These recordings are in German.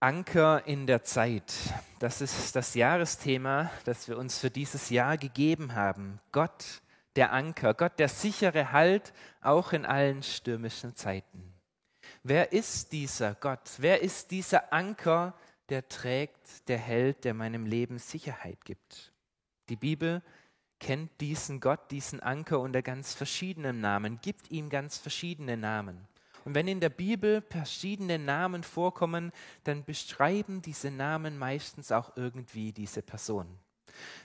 Anker in der Zeit. Das ist das Jahresthema, das wir uns für dieses Jahr gegeben haben. Gott, der Anker, Gott, der sichere Halt, auch in allen stürmischen Zeiten. Wer ist dieser Gott? Wer ist dieser Anker, der trägt, der hält, der meinem Leben Sicherheit gibt? Die Bibel kennt diesen Gott, diesen Anker unter ganz verschiedenen Namen, gibt ihm ganz verschiedene Namen. Und wenn in der Bibel verschiedene Namen vorkommen, dann beschreiben diese Namen meistens auch irgendwie diese Person.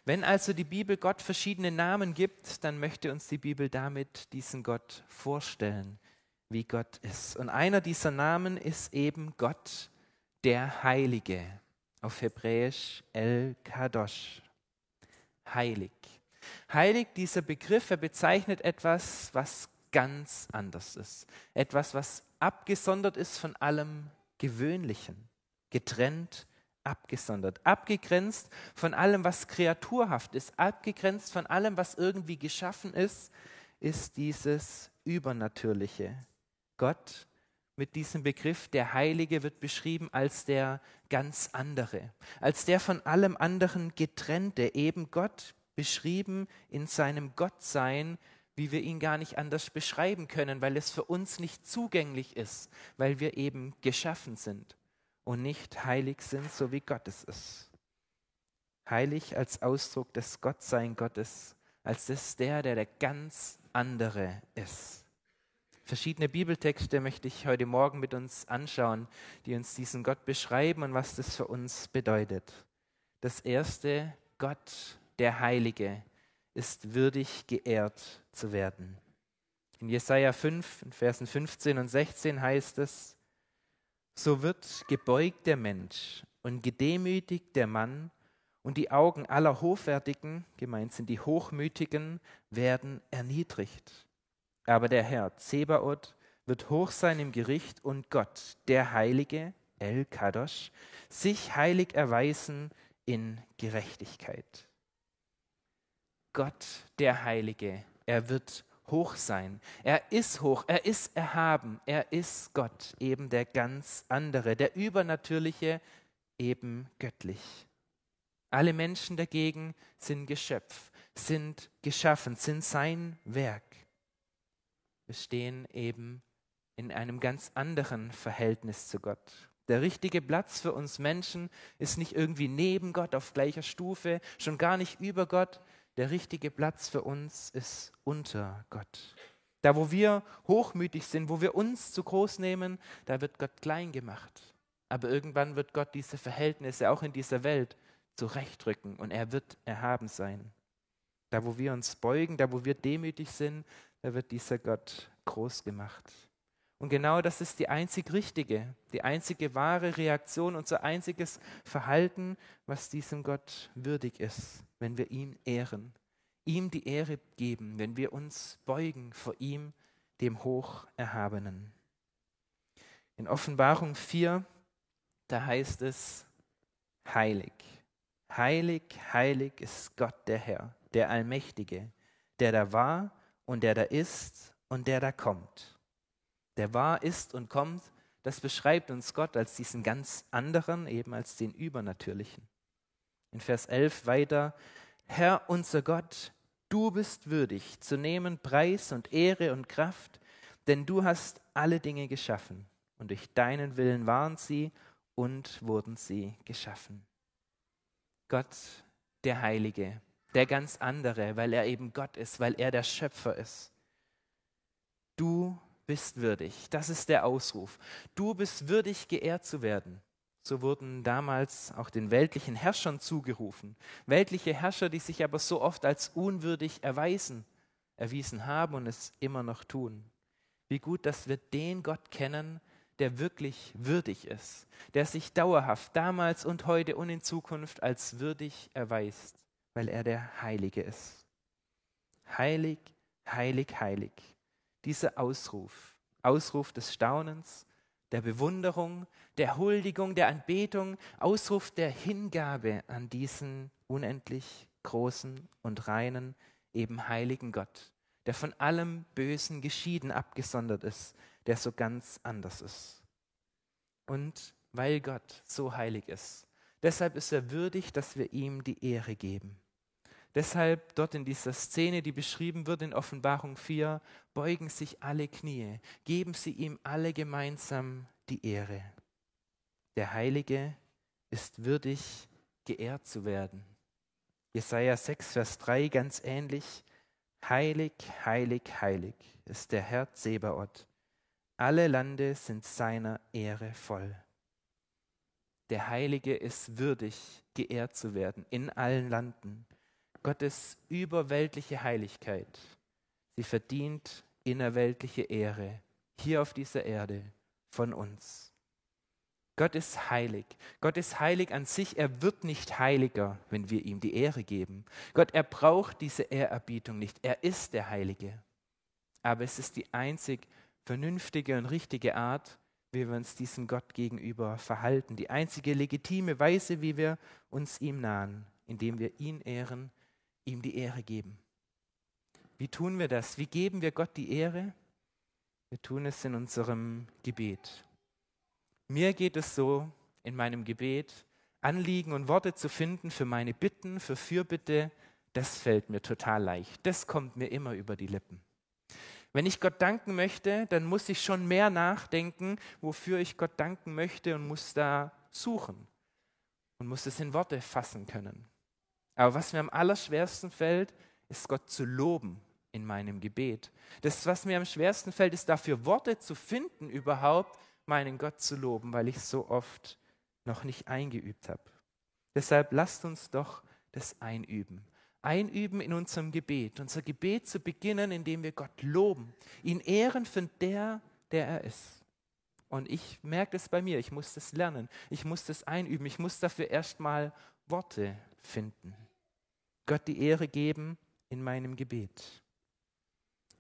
Wenn also die Bibel Gott verschiedene Namen gibt, dann möchte uns die Bibel damit diesen Gott vorstellen, wie Gott ist. Und einer dieser Namen ist eben Gott, der Heilige, auf Hebräisch El Kadosh, heilig. Heilig, dieser Begriff, er bezeichnet etwas, was ganz anders ist. Etwas, was abgesondert ist von allem Gewöhnlichen, getrennt, abgesondert, abgegrenzt von allem, was kreaturhaft ist, abgegrenzt von allem, was irgendwie geschaffen ist, ist dieses Übernatürliche. Gott mit diesem Begriff, der Heilige, wird beschrieben als der ganz andere, als der von allem anderen getrennte, eben Gott beschrieben in seinem Gottsein, wie wir ihn gar nicht anders beschreiben können, weil es für uns nicht zugänglich ist, weil wir eben geschaffen sind und nicht heilig sind, so wie Gott es ist. Heilig als Ausdruck des Gottsein Gottes, als das der, der der ganz andere ist. Verschiedene Bibeltexte möchte ich heute Morgen mit uns anschauen, die uns diesen Gott beschreiben und was das für uns bedeutet. Das erste, Gott, der Heilige, ist würdig geehrt zu werden. In Jesaja 5, in Versen 15 und 16 heißt es: So wird gebeugt der Mensch und gedemütigt der Mann, und die Augen aller Hochwertigen, gemeint sind die Hochmütigen, werden erniedrigt. Aber der Herr Zebaoth wird hoch sein im Gericht und Gott, der Heilige, El Kadosh, sich heilig erweisen in Gerechtigkeit. Gott, der Heilige, er wird hoch sein. Er ist hoch, er ist erhaben, er ist Gott, eben der ganz andere, der übernatürliche, eben göttlich. Alle Menschen dagegen sind Geschöpf, sind geschaffen, sind sein Werk. Wir stehen eben in einem ganz anderen Verhältnis zu Gott. Der richtige Platz für uns Menschen ist nicht irgendwie neben Gott auf gleicher Stufe, schon gar nicht über Gott, der richtige Platz für uns ist unter Gott. Da, wo wir hochmütig sind, wo wir uns zu groß nehmen, da wird Gott klein gemacht. Aber irgendwann wird Gott diese Verhältnisse auch in dieser Welt zurechtrücken und er wird erhaben sein. Da, wo wir uns beugen, da, wo wir demütig sind, da wird dieser Gott groß gemacht. Und genau das ist die einzig richtige, die einzige wahre Reaktion, unser einziges Verhalten, was diesem Gott würdig ist, wenn wir ihn ehren, ihm die Ehre geben, wenn wir uns beugen vor ihm, dem Hocherhabenen. In Offenbarung 4, da heißt es, heilig, heilig, heilig ist Gott der Herr, der Allmächtige, der da war und der da ist und der da kommt der wahr ist und kommt, das beschreibt uns Gott als diesen ganz anderen, eben als den Übernatürlichen. In Vers 11 weiter, Herr unser Gott, du bist würdig zu nehmen Preis und Ehre und Kraft, denn du hast alle Dinge geschaffen und durch deinen Willen waren sie und wurden sie geschaffen. Gott, der Heilige, der ganz andere, weil er eben Gott ist, weil er der Schöpfer ist. Du bist würdig. Das ist der Ausruf. Du bist würdig, geehrt zu werden. So wurden damals auch den weltlichen Herrschern zugerufen. Weltliche Herrscher, die sich aber so oft als unwürdig erweisen, erwiesen haben und es immer noch tun. Wie gut, dass wir den Gott kennen, der wirklich würdig ist, der sich dauerhaft damals und heute und in Zukunft als würdig erweist, weil er der Heilige ist. Heilig, heilig, heilig dieser Ausruf, Ausruf des Staunens, der Bewunderung, der Huldigung, der Anbetung, Ausruf der Hingabe an diesen unendlich großen und reinen, eben heiligen Gott, der von allem Bösen geschieden abgesondert ist, der so ganz anders ist. Und weil Gott so heilig ist. Deshalb ist er würdig, dass wir ihm die Ehre geben. Deshalb dort in dieser Szene, die beschrieben wird in Offenbarung 4, beugen sich alle Knie, geben sie ihm alle gemeinsam die Ehre. Der Heilige ist würdig, geehrt zu werden. Jesaja 6, Vers 3 ganz ähnlich. Heilig, heilig, heilig ist der Herr Zebaoth. Alle Lande sind seiner Ehre voll. Der Heilige ist würdig, geehrt zu werden in allen Landen. Gottes überweltliche Heiligkeit, sie verdient innerweltliche Ehre hier auf dieser Erde von uns. Gott ist heilig. Gott ist heilig an sich. Er wird nicht heiliger, wenn wir ihm die Ehre geben. Gott, er braucht diese Ehrerbietung nicht. Er ist der Heilige. Aber es ist die einzig vernünftige und richtige Art, wie wir uns diesem Gott gegenüber verhalten. Die einzige legitime Weise, wie wir uns ihm nahen, indem wir ihn ehren, ihm die Ehre geben. Wie tun wir das? Wie geben wir Gott die Ehre? Wir tun es in unserem Gebet. Mir geht es so in meinem Gebet, Anliegen und Worte zu finden für meine Bitten, für Fürbitte, das fällt mir total leicht. Das kommt mir immer über die Lippen. Wenn ich Gott danken möchte, dann muss ich schon mehr nachdenken, wofür ich Gott danken möchte und muss da suchen und muss es in Worte fassen können. Aber was mir am allerschwersten fällt, ist Gott zu loben in meinem Gebet. Das, was mir am schwersten fällt, ist dafür Worte zu finden, überhaupt meinen Gott zu loben, weil ich so oft noch nicht eingeübt habe. Deshalb lasst uns doch das einüben einüben in unserem Gebet. Unser Gebet zu beginnen, indem wir Gott loben, ihn ehren für der, der er ist. Und ich merke das bei mir, ich muss das lernen, ich muss das einüben, ich muss dafür erstmal Worte finden. Gott die Ehre geben in meinem Gebet.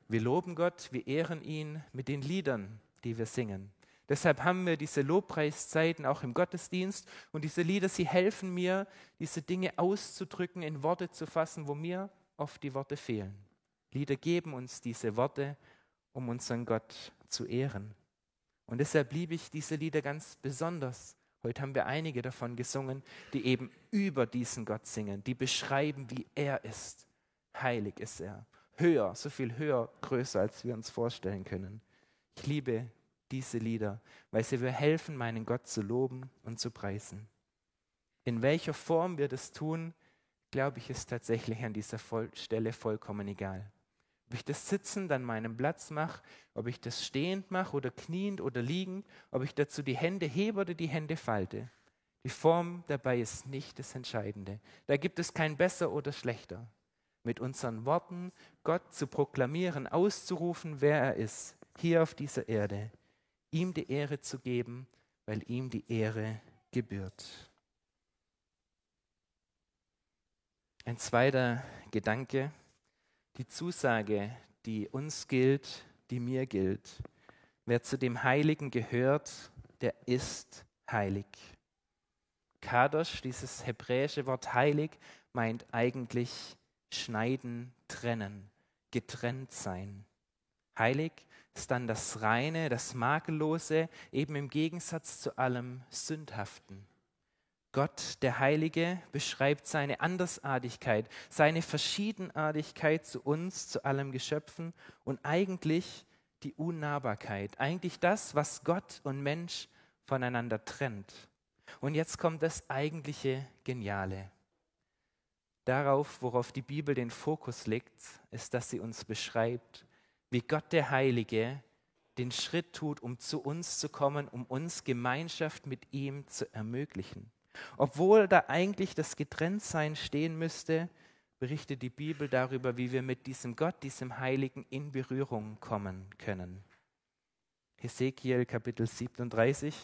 Wir loben Gott, wir ehren ihn mit den Liedern, die wir singen. Deshalb haben wir diese Lobpreiszeiten auch im Gottesdienst und diese Lieder, sie helfen mir, diese Dinge auszudrücken, in Worte zu fassen, wo mir oft die Worte fehlen. Lieder geben uns diese Worte, um unseren Gott zu ehren. Und deshalb liebe ich diese Lieder ganz besonders. Heute haben wir einige davon gesungen, die eben über diesen Gott singen, die beschreiben, wie er ist. Heilig ist er. Höher, so viel höher, größer, als wir uns vorstellen können. Ich liebe diese Lieder, weil sie mir helfen, meinen Gott zu loben und zu preisen. In welcher Form wir das tun, glaube ich, ist tatsächlich an dieser Stelle vollkommen egal. Ob ich das sitzend an meinem Platz mache, ob ich das stehend mache oder kniend oder liegend, ob ich dazu die Hände hebe oder die Hände falte. Die Form dabei ist nicht das Entscheidende. Da gibt es kein besser oder schlechter. Mit unseren Worten Gott zu proklamieren, auszurufen, wer er ist, hier auf dieser Erde, ihm die Ehre zu geben, weil ihm die Ehre gebührt. Ein zweiter Gedanke, die Zusage, die uns gilt, die mir gilt. Wer zu dem Heiligen gehört, der ist heilig. Kadosh, dieses hebräische Wort heilig, meint eigentlich schneiden, trennen, getrennt sein. Heilig ist dann das Reine, das Makellose, eben im Gegensatz zu allem Sündhaften. Gott, der Heilige, beschreibt seine Andersartigkeit, seine Verschiedenartigkeit zu uns, zu allem Geschöpfen und eigentlich die Unnahbarkeit, eigentlich das, was Gott und Mensch voneinander trennt. Und jetzt kommt das eigentliche Geniale. Darauf, worauf die Bibel den Fokus legt, ist, dass sie uns beschreibt, wie Gott der Heilige den Schritt tut, um zu uns zu kommen, um uns Gemeinschaft mit ihm zu ermöglichen. Obwohl da eigentlich das Getrenntsein stehen müsste, berichtet die Bibel darüber, wie wir mit diesem Gott, diesem Heiligen in Berührung kommen können. Hesekiel Kapitel 37,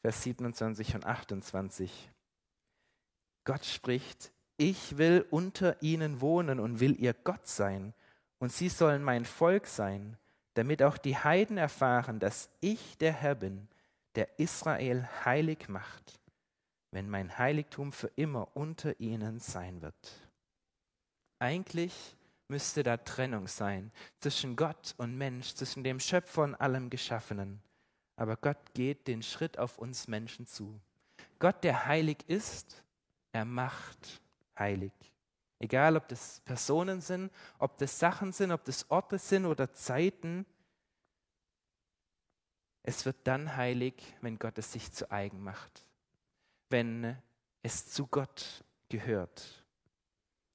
Vers 27 und 28. Gott spricht, ich will unter ihnen wohnen und will ihr Gott sein und sie sollen mein Volk sein, damit auch die Heiden erfahren, dass ich der Herr bin, der Israel heilig macht, wenn mein Heiligtum für immer unter ihnen sein wird. Eigentlich müsste da Trennung sein zwischen Gott und Mensch, zwischen dem Schöpfer und allem Geschaffenen. aber Gott geht den Schritt auf uns Menschen zu. Gott, der heilig ist, er macht heilig. Egal, ob das Personen sind, ob das Sachen sind, ob das Orte sind oder Zeiten. Es wird dann heilig, wenn Gott es sich zu eigen macht, wenn es zu Gott gehört.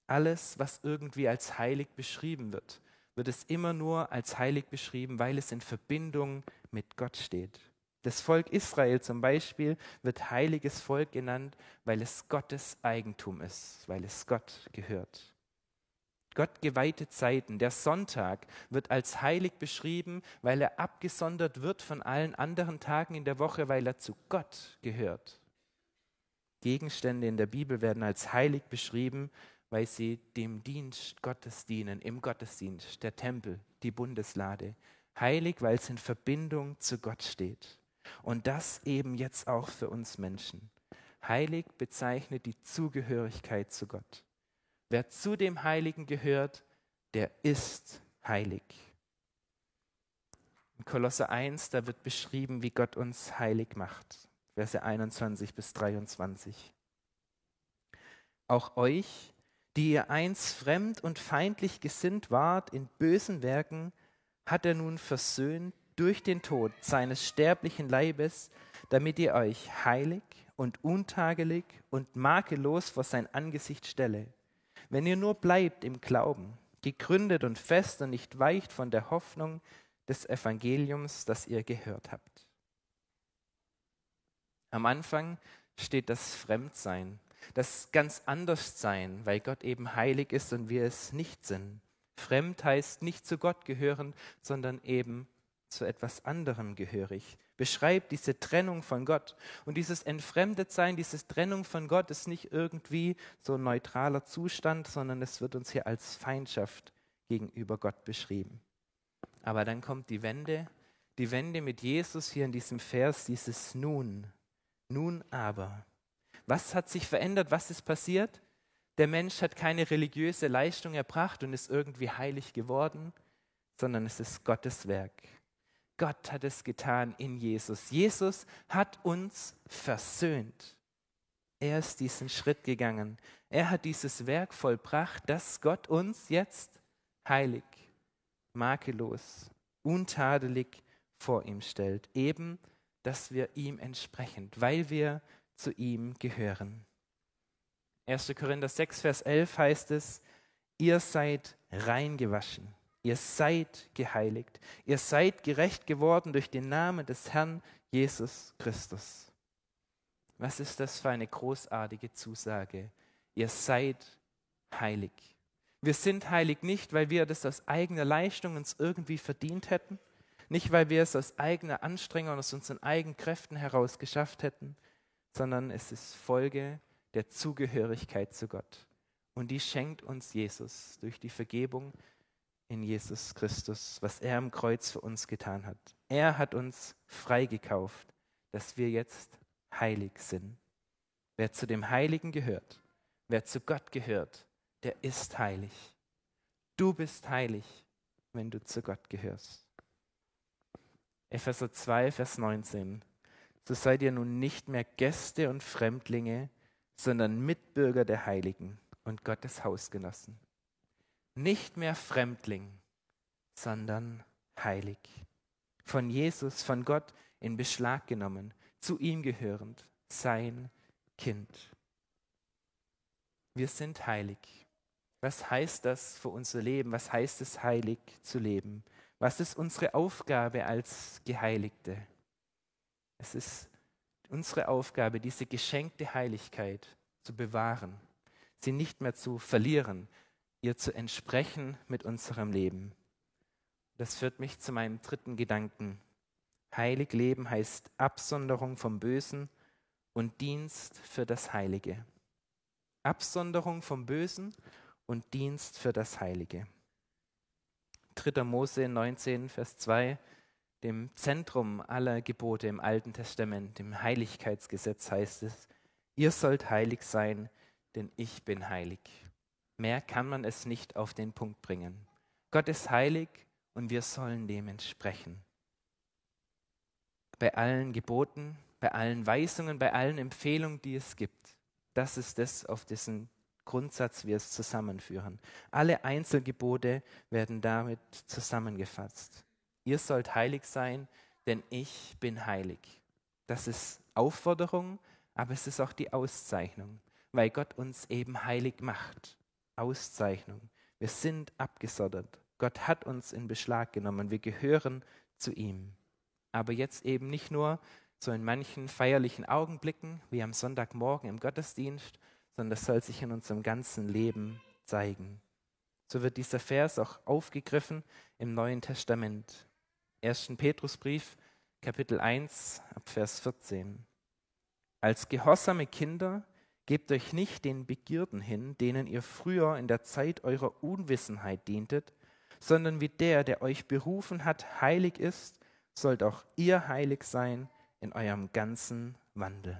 Alles, was irgendwie als heilig beschrieben wird, wird es immer nur als heilig beschrieben, weil es in Verbindung mit Gott steht. Das Volk Israel zum Beispiel wird heiliges Volk genannt, weil es Gottes Eigentum ist, weil es Gott gehört. Gott geweihte Zeiten, der Sonntag wird als heilig beschrieben, weil er abgesondert wird von allen anderen Tagen in der Woche, weil er zu Gott gehört. Gegenstände in der Bibel werden als heilig beschrieben, weil sie dem Dienst Gottes dienen, im Gottesdienst, der Tempel, die Bundeslade. Heilig, weil es in Verbindung zu Gott steht. Und das eben jetzt auch für uns Menschen. Heilig bezeichnet die Zugehörigkeit zu Gott. Wer zu dem Heiligen gehört, der ist heilig. In Kolosse 1, da wird beschrieben, wie Gott uns heilig macht. Verse 21 bis 23. Auch euch, die ihr einst fremd und feindlich gesinnt wart in bösen Werken, hat er nun versöhnt durch den Tod seines sterblichen Leibes, damit ihr euch heilig und untagelig und makellos vor sein Angesicht stelle. Wenn ihr nur bleibt im Glauben, gegründet und fest und nicht weicht von der Hoffnung des Evangeliums, das ihr gehört habt. Am Anfang steht das Fremdsein, das ganz anders sein, weil Gott eben heilig ist und wir es nicht sind. Fremd heißt nicht zu Gott gehören, sondern eben zu etwas anderem gehörig. Beschreibt diese Trennung von Gott. Und dieses Entfremdetsein, diese Trennung von Gott ist nicht irgendwie so ein neutraler Zustand, sondern es wird uns hier als Feindschaft gegenüber Gott beschrieben. Aber dann kommt die Wende, die Wende mit Jesus hier in diesem Vers, dieses Nun. Nun aber. Was hat sich verändert? Was ist passiert? Der Mensch hat keine religiöse Leistung erbracht und ist irgendwie heilig geworden, sondern es ist Gottes Werk. Gott hat es getan in Jesus. Jesus hat uns versöhnt. Er ist diesen Schritt gegangen. Er hat dieses Werk vollbracht, dass Gott uns jetzt heilig, makellos, untadelig vor ihm stellt. Eben, dass wir ihm entsprechend, weil wir zu ihm gehören. 1. Korinther 6, Vers 11 heißt es, ihr seid reingewaschen, ihr seid geheiligt, ihr seid gerecht geworden durch den Namen des Herrn Jesus Christus. Was ist das für eine großartige Zusage? Ihr seid heilig. Wir sind heilig nicht, weil wir das aus eigener Leistung uns irgendwie verdient hätten, nicht weil wir es aus eigener Anstrengung, aus unseren eigenen Kräften heraus geschafft hätten, sondern es ist Folge der Zugehörigkeit zu Gott. Und die schenkt uns Jesus durch die Vergebung in Jesus Christus, was er am Kreuz für uns getan hat. Er hat uns freigekauft, dass wir jetzt heilig sind. Wer zu dem Heiligen gehört, wer zu Gott gehört, der ist heilig. Du bist heilig, wenn du zu Gott gehörst. Epheser 2, Vers 19 so seid ihr nun nicht mehr Gäste und Fremdlinge, sondern Mitbürger der Heiligen und Gottes Hausgenossen. Nicht mehr Fremdling, sondern heilig. Von Jesus, von Gott in Beschlag genommen, zu ihm gehörend, sein Kind. Wir sind heilig. Was heißt das für unser Leben? Was heißt es, heilig zu leben? Was ist unsere Aufgabe als Geheiligte? Es ist unsere Aufgabe, diese geschenkte Heiligkeit zu bewahren, sie nicht mehr zu verlieren, ihr zu entsprechen mit unserem Leben. Das führt mich zu meinem dritten Gedanken. Heilig leben heißt Absonderung vom Bösen und Dienst für das Heilige. Absonderung vom Bösen und Dienst für das Heilige. 3. Mose 19, Vers 2 dem Zentrum aller Gebote im Alten Testament, dem Heiligkeitsgesetz heißt es, ihr sollt heilig sein, denn ich bin heilig. Mehr kann man es nicht auf den Punkt bringen. Gott ist heilig und wir sollen dem entsprechen. bei allen Geboten, bei allen Weisungen, bei allen Empfehlungen, die es gibt. Das ist das, auf dessen Grundsatz wir es zusammenführen. Alle Einzelgebote werden damit zusammengefasst. Ihr sollt heilig sein, denn ich bin heilig. Das ist Aufforderung, aber es ist auch die Auszeichnung, weil Gott uns eben heilig macht. Auszeichnung. Wir sind abgesondert. Gott hat uns in Beschlag genommen. Wir gehören zu ihm. Aber jetzt eben nicht nur so in manchen feierlichen Augenblicken wie am Sonntagmorgen im Gottesdienst, sondern das soll sich in unserem ganzen Leben zeigen. So wird dieser Vers auch aufgegriffen im Neuen Testament. 1. Petrusbrief, Kapitel 1, ab Vers 14. Als gehorsame Kinder gebt euch nicht den Begierden hin, denen ihr früher in der Zeit eurer Unwissenheit dientet, sondern wie der, der euch berufen hat, heilig ist, sollt auch ihr heilig sein in eurem ganzen Wandel.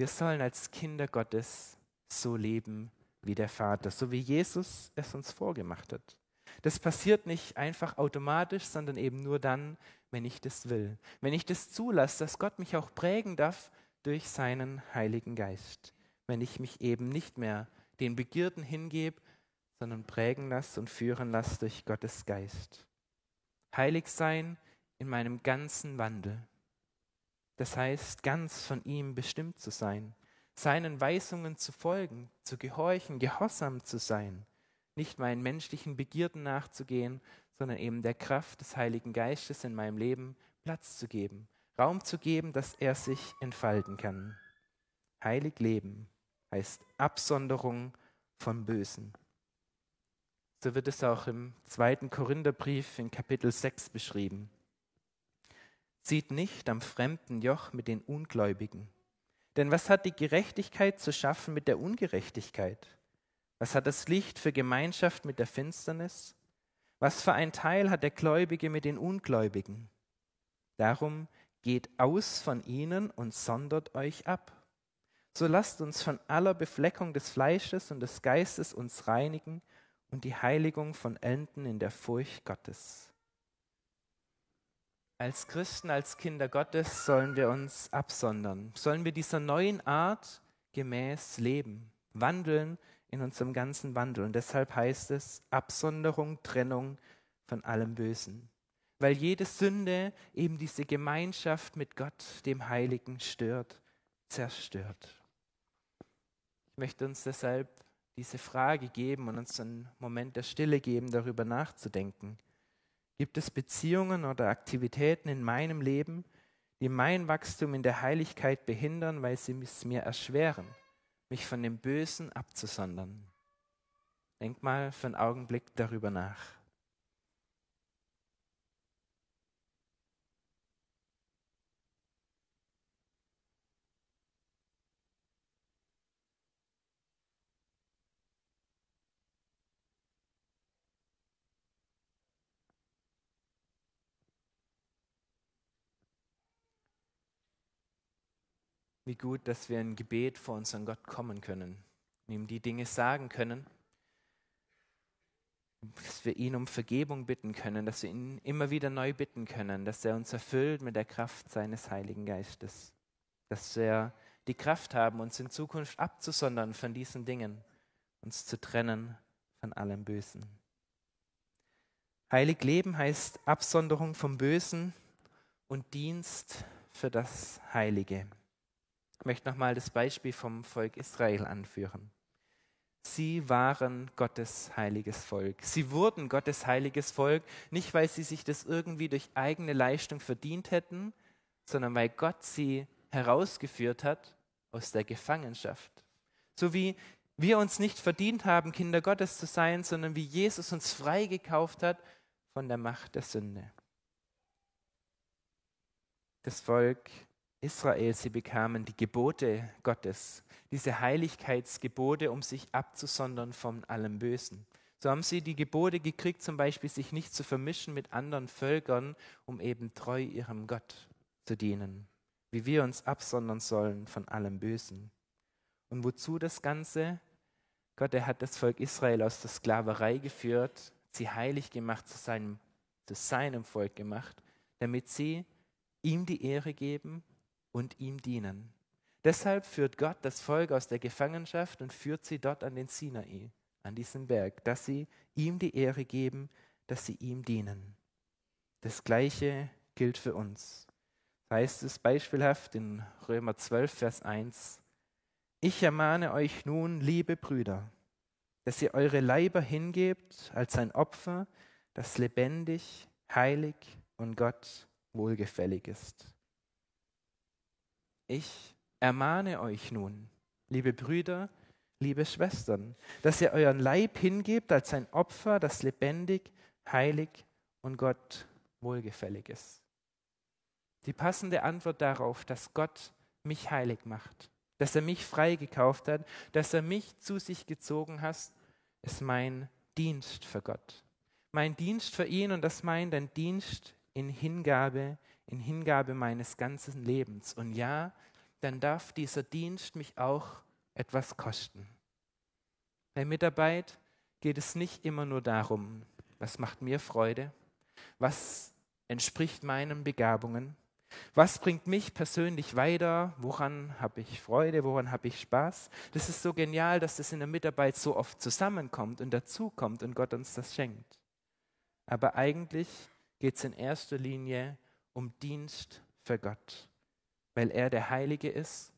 Wir sollen als Kinder Gottes so leben wie der Vater, so wie Jesus es uns vorgemacht hat. Das passiert nicht einfach automatisch, sondern eben nur dann, wenn ich das will. Wenn ich das zulasse, dass Gott mich auch prägen darf durch seinen Heiligen Geist. Wenn ich mich eben nicht mehr den Begierden hingebe, sondern prägen lasse und führen lasse durch Gottes Geist. Heilig sein in meinem ganzen Wandel. Das heißt, ganz von ihm bestimmt zu sein, seinen Weisungen zu folgen, zu gehorchen, gehorsam zu sein, nicht meinen menschlichen Begierden nachzugehen, sondern eben der Kraft des Heiligen Geistes in meinem Leben Platz zu geben, Raum zu geben, dass er sich entfalten kann. Heilig leben heißt Absonderung vom Bösen. So wird es auch im zweiten Korintherbrief in Kapitel 6 beschrieben. Zieht nicht am fremden Joch mit den Ungläubigen. Denn was hat die Gerechtigkeit zu schaffen mit der Ungerechtigkeit? Was hat das Licht für Gemeinschaft mit der Finsternis? Was für ein Teil hat der Gläubige mit den Ungläubigen? Darum geht aus von ihnen und sondert euch ab. So lasst uns von aller Befleckung des Fleisches und des Geistes uns reinigen und die Heiligung von Enden in der Furcht Gottes. Als Christen, als Kinder Gottes sollen wir uns absondern, sollen wir dieser neuen Art gemäß leben, wandeln in unserem ganzen Wandel. Und deshalb heißt es Absonderung, Trennung von allem Bösen. Weil jede Sünde eben diese Gemeinschaft mit Gott, dem Heiligen, stört, zerstört. Ich möchte uns deshalb diese Frage geben und uns einen Moment der Stille geben, darüber nachzudenken. Gibt es Beziehungen oder Aktivitäten in meinem Leben, die mein Wachstum in der Heiligkeit behindern, weil sie es mir erschweren, mich von dem Bösen abzusondern? Denk mal für einen Augenblick darüber nach. Wie gut, dass wir in Gebet vor unseren Gott kommen können, ihm die Dinge sagen können, dass wir ihn um Vergebung bitten können, dass wir ihn immer wieder neu bitten können, dass er uns erfüllt mit der Kraft seines Heiligen Geistes, dass wir die Kraft haben, uns in Zukunft abzusondern von diesen Dingen, uns zu trennen von allem Bösen. Heilig leben heißt Absonderung vom Bösen und Dienst für das Heilige. Ich möchte nochmal das Beispiel vom Volk Israel anführen. Sie waren Gottes heiliges Volk. Sie wurden Gottes heiliges Volk, nicht weil sie sich das irgendwie durch eigene Leistung verdient hätten, sondern weil Gott sie herausgeführt hat aus der Gefangenschaft. So wie wir uns nicht verdient haben, Kinder Gottes zu sein, sondern wie Jesus uns freigekauft hat von der Macht der Sünde. Das Volk Israel, sie bekamen die Gebote Gottes, diese Heiligkeitsgebote, um sich abzusondern von allem Bösen. So haben sie die Gebote gekriegt, zum Beispiel sich nicht zu vermischen mit anderen Völkern, um eben treu ihrem Gott zu dienen, wie wir uns absondern sollen von allem Bösen. Und wozu das Ganze? Gott, er hat das Volk Israel aus der Sklaverei geführt, sie heilig gemacht, zu seinem, zu seinem Volk gemacht, damit sie ihm die Ehre geben und ihm dienen. Deshalb führt Gott das Volk aus der Gefangenschaft und führt sie dort an den Sinai, an diesen Berg, dass sie ihm die Ehre geben, dass sie ihm dienen. Das Gleiche gilt für uns. Das heißt es beispielhaft in Römer 12, Vers 1. Ich ermahne euch nun, liebe Brüder, dass ihr eure Leiber hingebt als ein Opfer, das lebendig, heilig und Gott wohlgefällig ist. Ich ermahne euch nun, liebe Brüder, liebe Schwestern, dass ihr euren Leib hingebt als ein Opfer, das lebendig, heilig und Gott wohlgefällig ist. Die passende Antwort darauf, dass Gott mich heilig macht, dass er mich freigekauft hat, dass er mich zu sich gezogen hat, ist mein Dienst für Gott. Mein Dienst für ihn und das meint ein Dienst in Hingabe, in Hingabe meines ganzen Lebens. Und ja, dann darf dieser Dienst mich auch etwas kosten. Bei Mitarbeit geht es nicht immer nur darum, was macht mir Freude, was entspricht meinen Begabungen, was bringt mich persönlich weiter, woran habe ich Freude, woran habe ich Spaß. Das ist so genial, dass das in der Mitarbeit so oft zusammenkommt und dazukommt und Gott uns das schenkt. Aber eigentlich geht es in erster Linie um Dienst für Gott weil er der Heilige ist,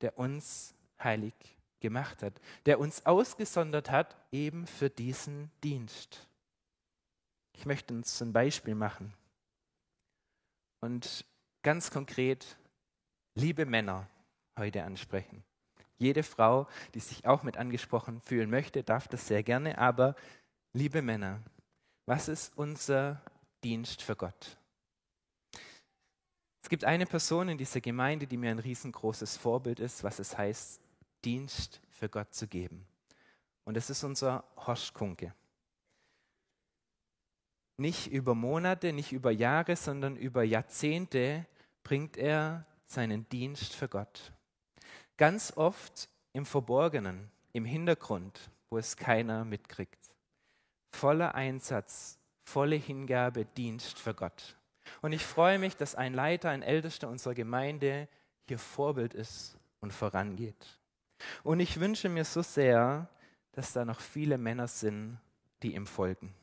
der uns heilig gemacht hat, der uns ausgesondert hat eben für diesen Dienst. Ich möchte uns ein Beispiel machen und ganz konkret liebe Männer heute ansprechen. Jede Frau, die sich auch mit angesprochen fühlen möchte, darf das sehr gerne, aber liebe Männer, was ist unser Dienst für Gott? Es gibt eine Person in dieser Gemeinde, die mir ein riesengroßes Vorbild ist, was es heißt, Dienst für Gott zu geben. Und das ist unser Horst Kunke. Nicht über Monate, nicht über Jahre, sondern über Jahrzehnte bringt er seinen Dienst für Gott. Ganz oft im Verborgenen, im Hintergrund, wo es keiner mitkriegt. Voller Einsatz, volle Hingabe, Dienst für Gott. Und ich freue mich, dass ein Leiter, ein Ältester unserer Gemeinde hier Vorbild ist und vorangeht. Und ich wünsche mir so sehr, dass da noch viele Männer sind, die ihm folgen.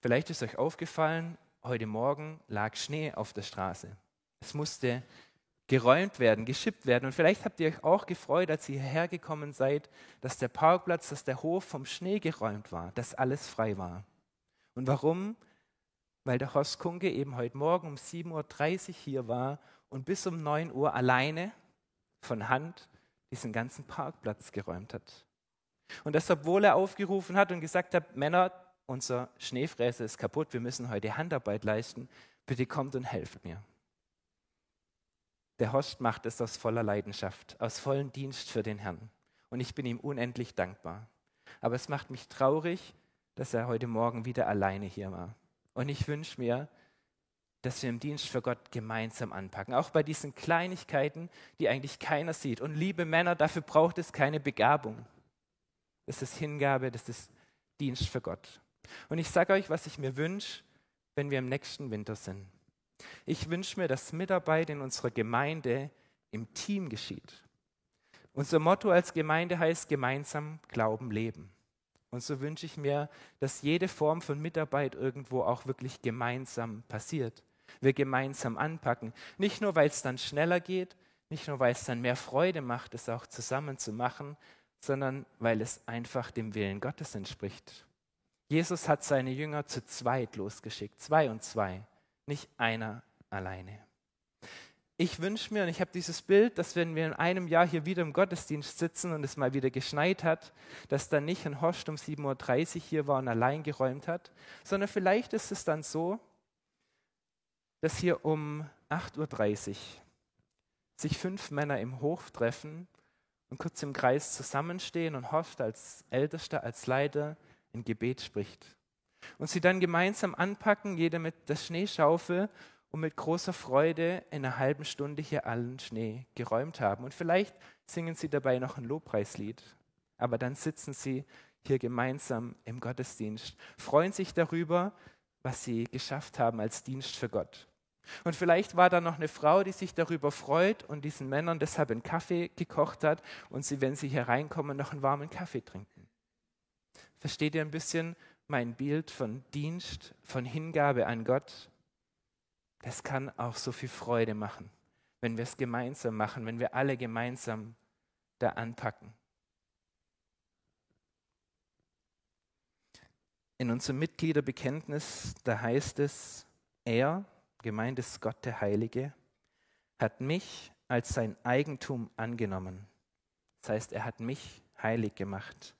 Vielleicht ist euch aufgefallen, heute Morgen lag Schnee auf der Straße. Es musste geräumt werden, geschippt werden. Und vielleicht habt ihr euch auch gefreut, als ihr hierher gekommen seid, dass der Parkplatz, dass der Hof vom Schnee geräumt war, dass alles frei war. Und warum? Weil der Horst Kunke eben heute Morgen um 7.30 Uhr hier war und bis um 9 Uhr alleine von Hand diesen ganzen Parkplatz geräumt hat. Und das, obwohl er aufgerufen hat und gesagt hat, Männer, unser Schneefräser ist kaputt, wir müssen heute Handarbeit leisten, bitte kommt und helft mir. Der Horst macht es aus voller Leidenschaft, aus vollem Dienst für den Herrn. Und ich bin ihm unendlich dankbar. Aber es macht mich traurig, dass er heute Morgen wieder alleine hier war. Und ich wünsche mir, dass wir im Dienst für Gott gemeinsam anpacken. Auch bei diesen Kleinigkeiten, die eigentlich keiner sieht. Und liebe Männer, dafür braucht es keine Begabung. Das ist Hingabe, das ist Dienst für Gott. Und ich sage euch, was ich mir wünsche, wenn wir im nächsten Winter sind. Ich wünsche mir, dass Mitarbeit in unserer Gemeinde im Team geschieht. Unser Motto als Gemeinde heißt gemeinsam Glauben leben. Und so wünsche ich mir, dass jede Form von Mitarbeit irgendwo auch wirklich gemeinsam passiert. Wir gemeinsam anpacken. Nicht nur, weil es dann schneller geht, nicht nur, weil es dann mehr Freude macht, es auch zusammen zu machen, sondern weil es einfach dem Willen Gottes entspricht. Jesus hat seine Jünger zu zweit losgeschickt, zwei und zwei, nicht einer alleine ich wünsche mir, und ich habe dieses Bild, dass wenn wir in einem Jahr hier wieder im Gottesdienst sitzen und es mal wieder geschneit hat, dass dann nicht ein Horst um 7.30 Uhr hier war und allein geräumt hat, sondern vielleicht ist es dann so, dass hier um 8.30 Uhr sich fünf Männer im Hof treffen und kurz im Kreis zusammenstehen und Horst als Ältester, als Leiter ein Gebet spricht. Und sie dann gemeinsam anpacken, jeder mit der Schneeschaufel und mit großer Freude in einer halben Stunde hier allen Schnee geräumt haben. Und vielleicht singen sie dabei noch ein Lobpreislied. Aber dann sitzen sie hier gemeinsam im Gottesdienst, freuen sich darüber, was sie geschafft haben als Dienst für Gott. Und vielleicht war da noch eine Frau, die sich darüber freut und diesen Männern deshalb einen Kaffee gekocht hat und sie, wenn sie hier reinkommen, noch einen warmen Kaffee trinken. Versteht ihr ein bisschen mein Bild von Dienst, von Hingabe an Gott? Das kann auch so viel Freude machen, wenn wir es gemeinsam machen, wenn wir alle gemeinsam da anpacken. In unserem Mitgliederbekenntnis, da heißt es, er, gemeint ist Gott der Heilige, hat mich als sein Eigentum angenommen. Das heißt, er hat mich heilig gemacht,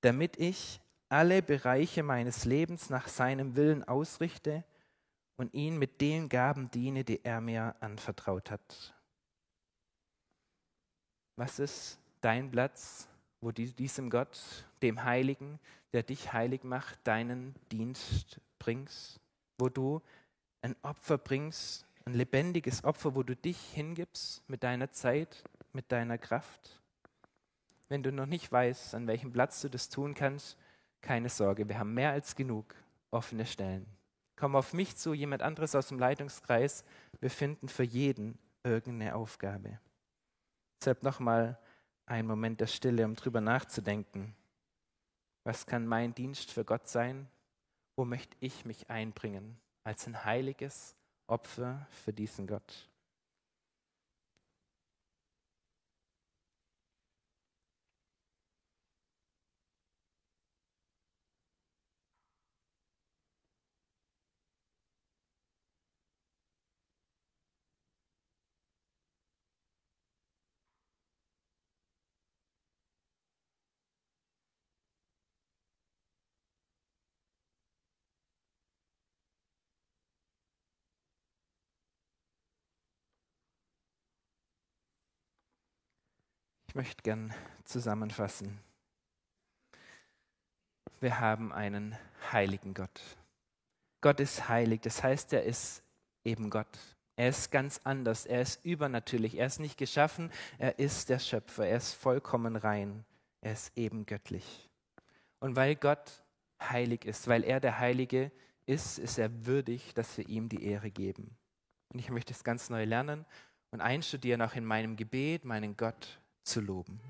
damit ich alle Bereiche meines Lebens nach seinem Willen ausrichte und ihn mit den Gaben diene, die er mir anvertraut hat. Was ist dein Platz, wo du diesem Gott, dem Heiligen, der dich heilig macht, deinen Dienst bringst? Wo du ein Opfer bringst, ein lebendiges Opfer, wo du dich hingibst mit deiner Zeit, mit deiner Kraft? Wenn du noch nicht weißt, an welchem Platz du das tun kannst, keine Sorge, wir haben mehr als genug offene Stellen. Komm auf mich zu, jemand anderes aus dem Leitungskreis. Wir finden für jeden irgendeine Aufgabe. Deshalb nochmal ein Moment der Stille, um drüber nachzudenken. Was kann mein Dienst für Gott sein? Wo möchte ich mich einbringen als ein heiliges Opfer für diesen Gott? Möchte gern zusammenfassen. Wir haben einen heiligen Gott. Gott ist heilig, das heißt, er ist eben Gott. Er ist ganz anders, er ist übernatürlich, er ist nicht geschaffen, er ist der Schöpfer, er ist vollkommen rein, er ist eben göttlich. Und weil Gott heilig ist, weil er der Heilige ist, ist er würdig, dass wir ihm die Ehre geben. Und ich möchte es ganz neu lernen und einstudieren auch in meinem Gebet, meinen Gott zu loben.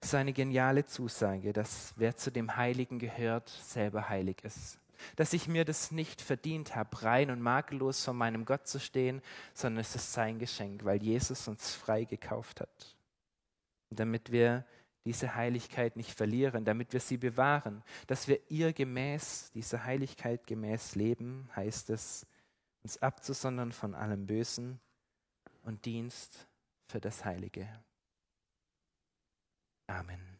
Das ist eine geniale Zusage, dass wer zu dem Heiligen gehört, selber heilig ist. Dass ich mir das nicht verdient habe, rein und makellos vor meinem Gott zu stehen, sondern es ist sein Geschenk, weil Jesus uns frei gekauft hat. Und damit wir diese Heiligkeit nicht verlieren, damit wir sie bewahren, dass wir ihr gemäß, dieser Heiligkeit gemäß leben, heißt es, uns abzusondern von allem Bösen und Dienst für das Heilige. Amen.